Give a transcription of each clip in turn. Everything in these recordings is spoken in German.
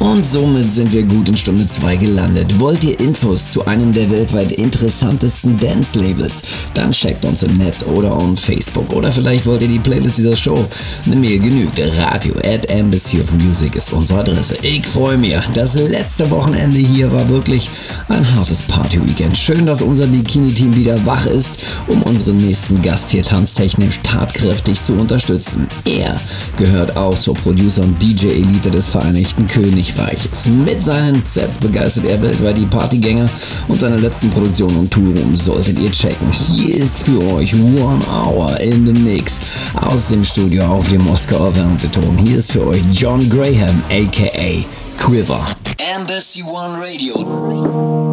Und somit sind wir gut in Stunde 2 gelandet. Wollt ihr Infos zu einem der weltweit interessantesten Dance-Labels? Dann checkt uns im Netz oder on Facebook. Oder vielleicht wollt ihr die Playlist dieser Show. Eine Mail genügt. Radio at Embassy of Music ist unsere Adresse. Ich freue mich. Das letzte Wochenende hier war wirklich ein hartes Party-Weekend. Schön, dass unser Bikini-Team wieder wach ist, um unseren nächsten Gast hier tanztechnisch tatkräftig zu unterstützen. Er gehört auch zur Producer- und DJ-Elite des Vereinigten Königreichs. Königreiches. Mit seinen Sets begeistert er weltweit die Partygänger und seine letzten Produktionen und Touren solltet ihr checken. Hier ist für euch One Hour in the Mix aus dem Studio auf dem Moskauer Fernsehturm. Hier ist für euch John Graham aka Quiver. Embassy One Radio.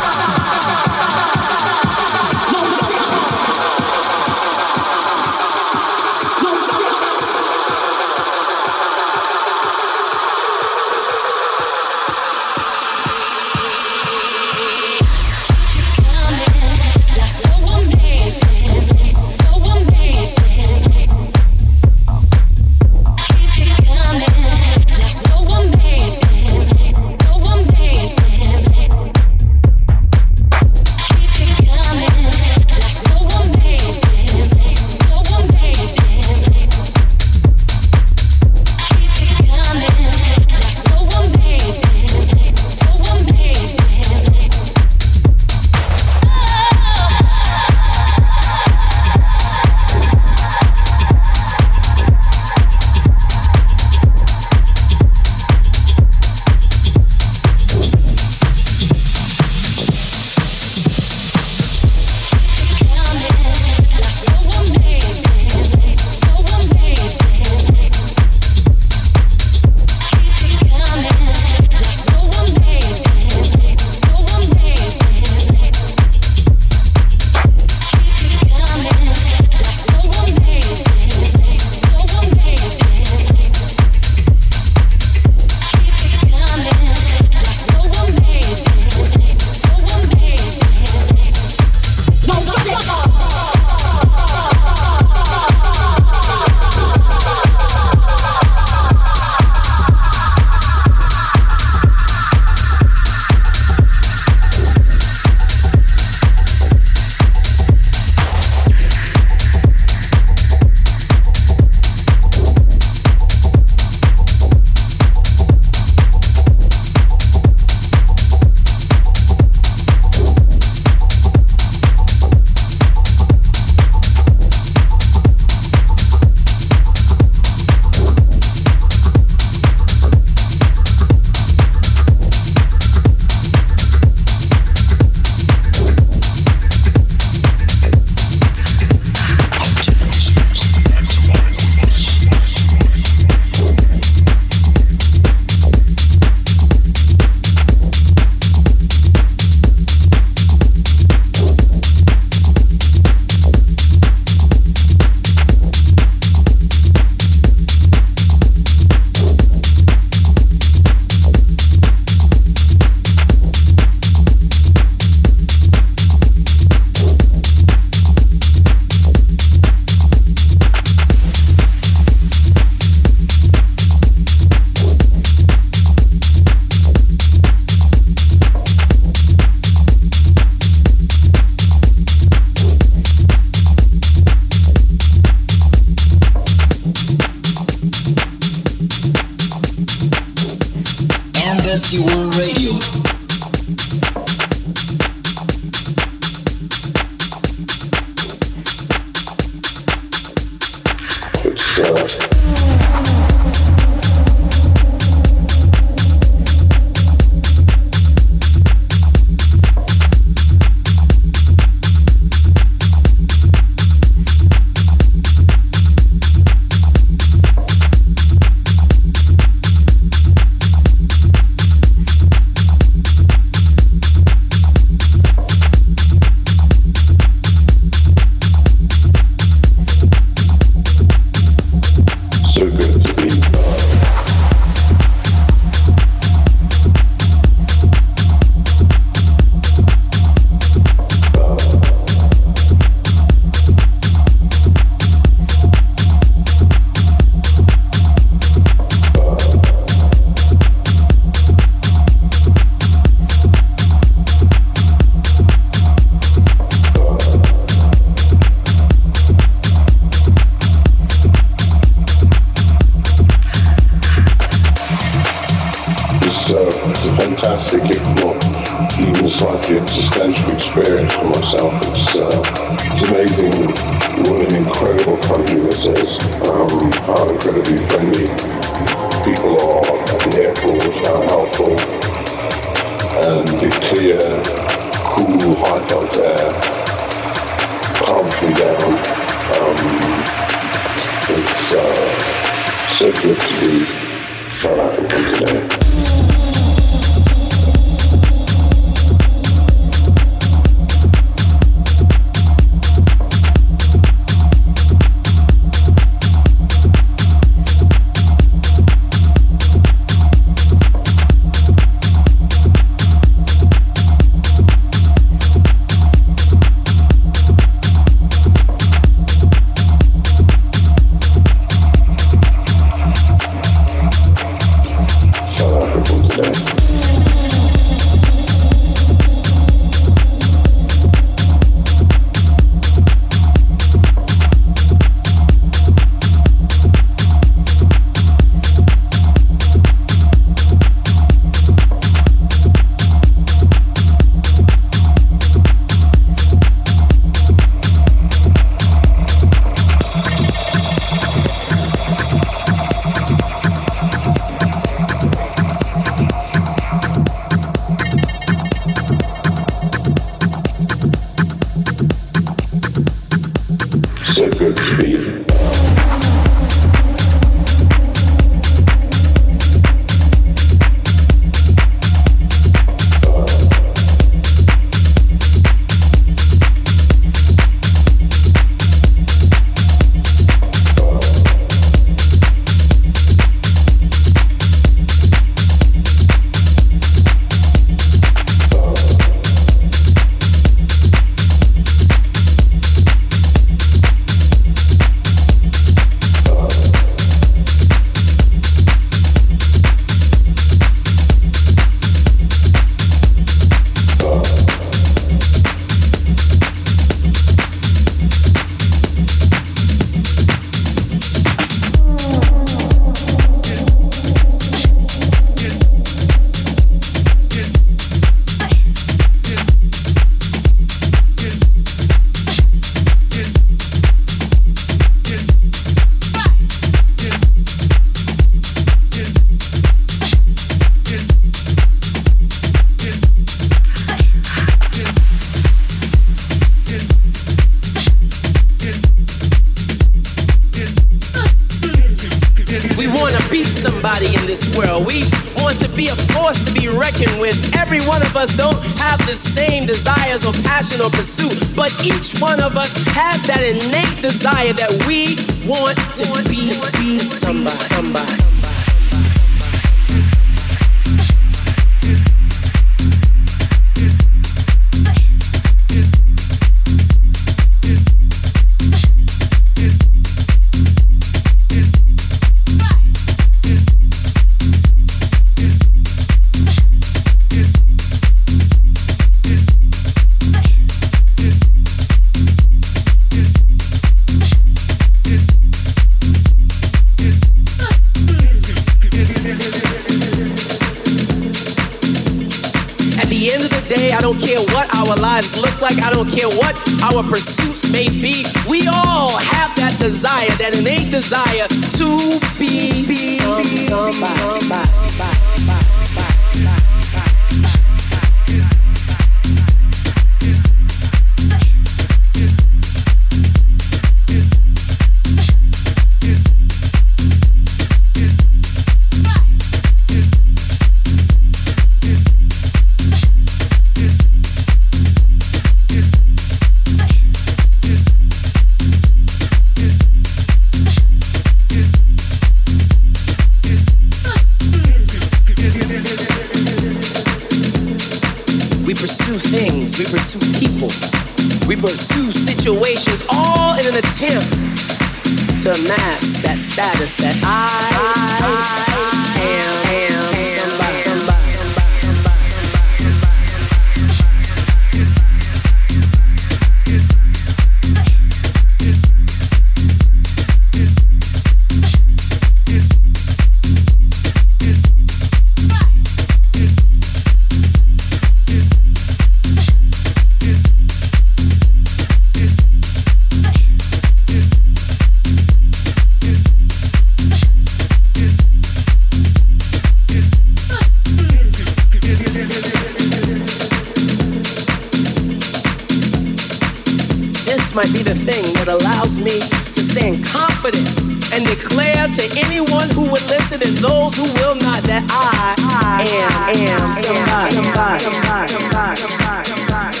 Thing that allows me to stand confident and declare to anyone who would listen and those who will not that I, I am, am somebody. somebody, somebody, somebody, somebody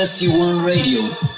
SC1 Radio.